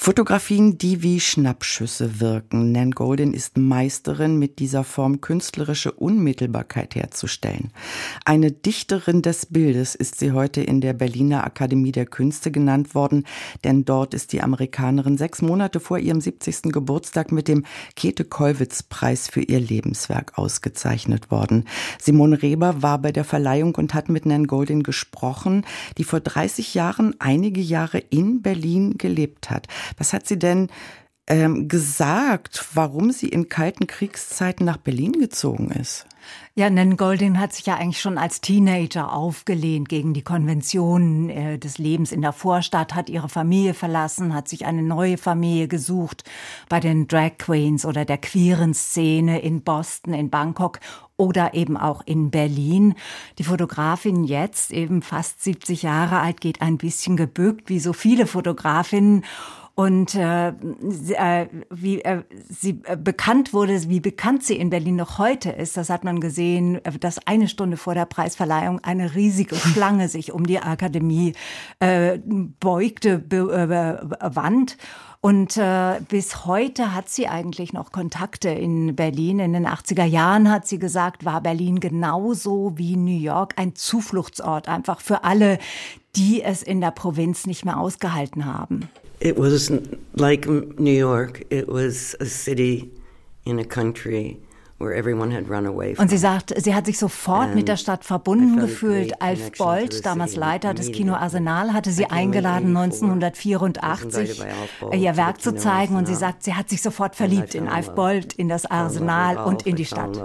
Fotografien, die wie Schnappschüsse wirken. Nan Golden ist Meisterin, mit dieser Form künstlerische Unmittelbarkeit herzustellen. Eine Dichterin des Bildes ist sie heute in der Berliner Akademie der Künste genannt worden, denn dort ist die Amerikanerin sechs Monate vor ihrem 70. Geburtstag mit dem Käthe-Kollwitz-Preis für ihr Lebenswerk ausgezeichnet worden. Simone Reber war bei der Verleihung und hat mit Nan Golden gesprochen, die vor 30 Jahren einige Jahre in Berlin gelebt hat. Was hat sie denn ähm, gesagt, warum sie in kalten Kriegszeiten nach Berlin gezogen ist? Ja, Nan Goldin hat sich ja eigentlich schon als Teenager aufgelehnt gegen die Konventionen äh, des Lebens in der Vorstadt, hat ihre Familie verlassen, hat sich eine neue Familie gesucht bei den Drag Queens oder der queeren Szene in Boston, in Bangkok oder eben auch in Berlin. Die Fotografin jetzt, eben fast 70 Jahre alt, geht ein bisschen gebückt, wie so viele Fotografinnen und äh, äh, wie äh, sie äh, bekannt wurde, wie bekannt sie in Berlin noch heute ist, das hat man gesehen, äh, dass eine Stunde vor der Preisverleihung eine riesige Schlange sich um die Akademie äh, beugte, be, äh, Wand. Und äh, bis heute hat sie eigentlich noch Kontakte in Berlin. In den 80er Jahren hat sie gesagt, war Berlin genauso wie New York ein Zufluchtsort, einfach für alle, die es in der Provinz nicht mehr ausgehalten haben. It was like New York. It was a city in a country und sie sagt, sie hat sich sofort mit der Stadt verbunden gefühlt. Alf Bolt, damals Leiter des Kino Arsenal, hatte sie eingeladen, 1984 ihr Werk zu zeigen. Und sie sagt, sie hat sich sofort verliebt in Alf Bolt, in das Arsenal und in die Stadt.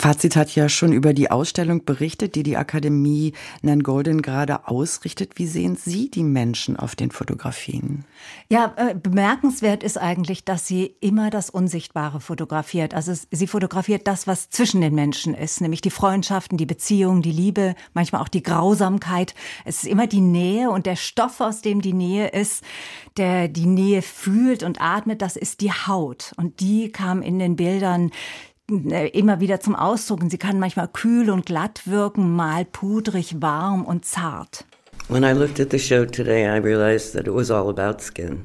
Fazit hat ja schon über die Ausstellung berichtet, die die Akademie Nan Golden gerade ausrichtet. Wie sehen Sie die Menschen auf den Fotografien? Ja, äh, bemerkenswert ist eigentlich, dass sie immer das Unsichtbare fotografiert. Also sie fotografiert das, was zwischen den Menschen ist, nämlich die Freundschaften, die Beziehungen, die Liebe, manchmal auch die Grausamkeit. Es ist immer die Nähe und der Stoff, aus dem die Nähe ist, der die Nähe fühlt und atmet, das ist die Haut. Und die kam in den Bildern immer wieder zum Ausdruck. Sie kann manchmal kühl und glatt wirken, mal pudrig, warm und zart. When I looked at the show today, I realized that it was all about skin.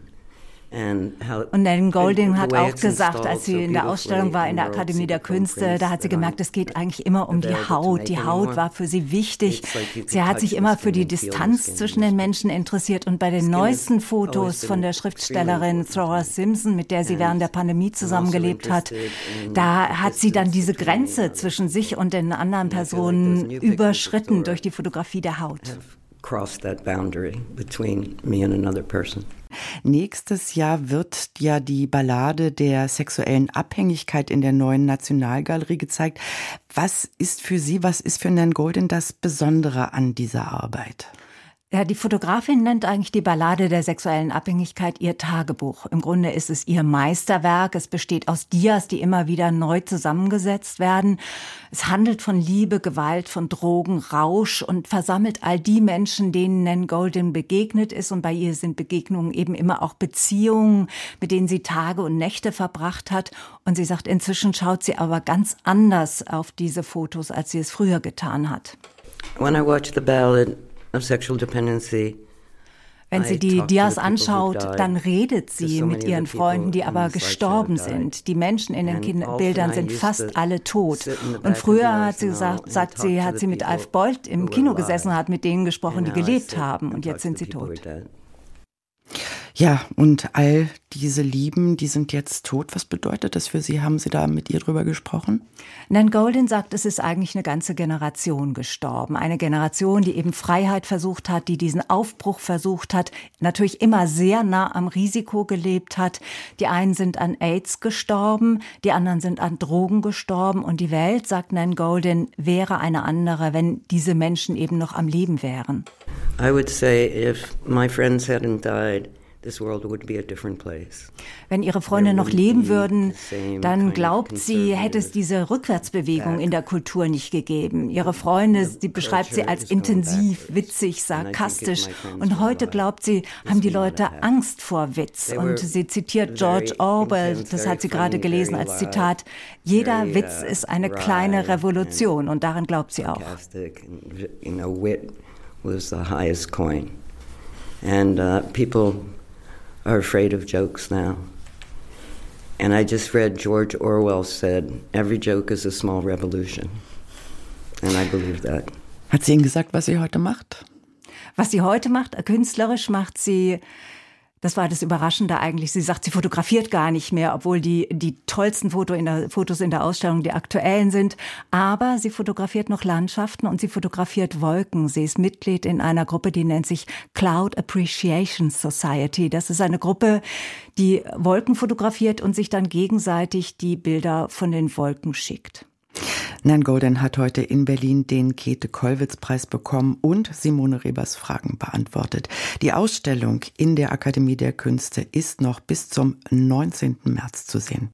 Und Nan Golding hat auch gesagt, als sie in der Ausstellung war in der Akademie der Künste, da hat sie gemerkt, es geht eigentlich immer um die Haut. Die Haut war für sie wichtig. Sie hat sich immer für die Distanz zwischen den Menschen interessiert und bei den neuesten Fotos von der Schriftstellerin Thora Simpson, mit der sie während der Pandemie also zusammengelebt hat, da hat sie dann diese Grenze zwischen sich und den anderen Personen überschritten durch die Fotografie der Haut. Cross that boundary between me and another person. Nächstes Jahr wird ja die Ballade der sexuellen Abhängigkeit in der neuen Nationalgalerie gezeigt. Was ist für Sie, was ist für Nan Golden das Besondere an dieser Arbeit? Ja, die Fotografin nennt eigentlich die Ballade der sexuellen Abhängigkeit ihr Tagebuch. Im Grunde ist es ihr Meisterwerk. Es besteht aus Dias, die immer wieder neu zusammengesetzt werden. Es handelt von Liebe, Gewalt, von Drogen, Rausch und versammelt all die Menschen, denen Nan Golden begegnet ist. Und bei ihr sind Begegnungen eben immer auch Beziehungen, mit denen sie Tage und Nächte verbracht hat. Und sie sagt, inzwischen schaut sie aber ganz anders auf diese Fotos, als sie es früher getan hat. When I watch the ballad of sexual dependency. Wenn sie die Dias anschaut, dann redet sie mit ihren Freunden, die aber gestorben sind. Die Menschen in den Bildern sind fast alle tot. Und früher hat sie gesagt, sagt sie, hat sie mit Alf Bolt im Kino gesessen, hat mit denen gesprochen, die gelebt haben. Und jetzt sind sie tot. Ja, und all diese Lieben, die sind jetzt tot. Was bedeutet das für Sie? Haben Sie da mit ihr drüber gesprochen? Nan Golden sagt, es ist eigentlich eine ganze Generation gestorben. Eine Generation, die eben Freiheit versucht hat, die diesen Aufbruch versucht hat, natürlich immer sehr nah am Risiko gelebt hat. Die einen sind an AIDS gestorben, die anderen sind an Drogen gestorben. Und die Welt, sagt Nan Golden, wäre eine andere, wenn diese Menschen eben noch am Leben wären. I would say if my friends hadn't died, Wenn ihre Freunde noch leben würden, dann glaubt sie, hätte es diese Rückwärtsbewegung in der Kultur nicht gegeben. Ihre Freunde, sie beschreibt sie als intensiv, witzig, sarkastisch. Und heute glaubt sie, haben die Leute Angst vor Witz. Und sie zitiert George Orwell, das hat sie gerade gelesen als Zitat, jeder Witz uh, ist eine kleine Revolution. Und daran glaubt sie auch. was the highest coin. And uh, people are afraid of jokes now. And I just read George Orwell said, every joke is a small revolution. And I believe that. Hat sie Ihnen gesagt, was sie heute macht? Was sie heute macht, künstlerisch macht sie das war das Überraschende eigentlich. Sie sagt, sie fotografiert gar nicht mehr, obwohl die, die tollsten Foto in der, Fotos in der Ausstellung die aktuellen sind. Aber sie fotografiert noch Landschaften und sie fotografiert Wolken. Sie ist Mitglied in einer Gruppe, die nennt sich Cloud Appreciation Society. Das ist eine Gruppe, die Wolken fotografiert und sich dann gegenseitig die Bilder von den Wolken schickt. Nan Golden hat heute in Berlin den Käthe-Kollwitz-Preis bekommen und Simone Rebers Fragen beantwortet. Die Ausstellung in der Akademie der Künste ist noch bis zum 19. März zu sehen.